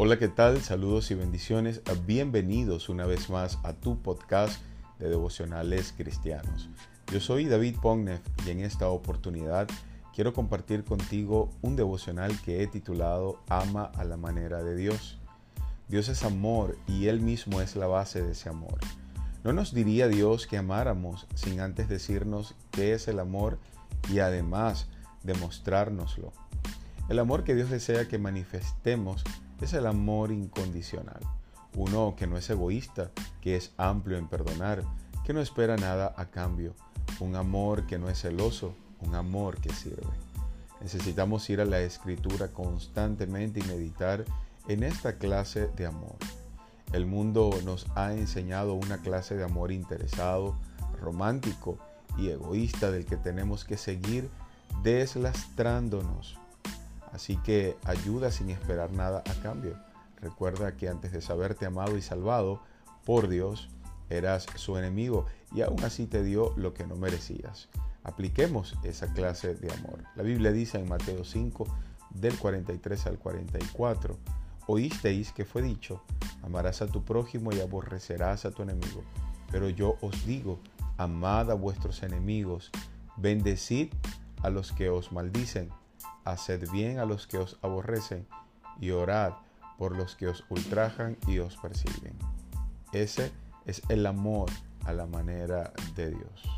Hola, ¿qué tal? Saludos y bendiciones. Bienvenidos una vez más a tu podcast de devocionales cristianos. Yo soy David Pognef y en esta oportunidad quiero compartir contigo un devocional que he titulado Ama a la manera de Dios. Dios es amor y Él mismo es la base de ese amor. No nos diría Dios que amáramos sin antes decirnos qué es el amor y además demostrárnoslo. El amor que Dios desea que manifestemos es el amor incondicional. Uno que no es egoísta, que es amplio en perdonar, que no espera nada a cambio. Un amor que no es celoso, un amor que sirve. Necesitamos ir a la escritura constantemente y meditar en esta clase de amor. El mundo nos ha enseñado una clase de amor interesado, romántico y egoísta del que tenemos que seguir deslastrándonos Así que ayuda sin esperar nada a cambio. Recuerda que antes de saberte amado y salvado por Dios, eras su enemigo y aún así te dio lo que no merecías. Apliquemos esa clase de amor. La Biblia dice en Mateo 5, del 43 al 44, oísteis que fue dicho, amarás a tu prójimo y aborrecerás a tu enemigo. Pero yo os digo, amad a vuestros enemigos, bendecid a los que os maldicen haced bien a los que os aborrecen y orad por los que os ultrajan y os persiguen. Ese es el amor a la manera de Dios.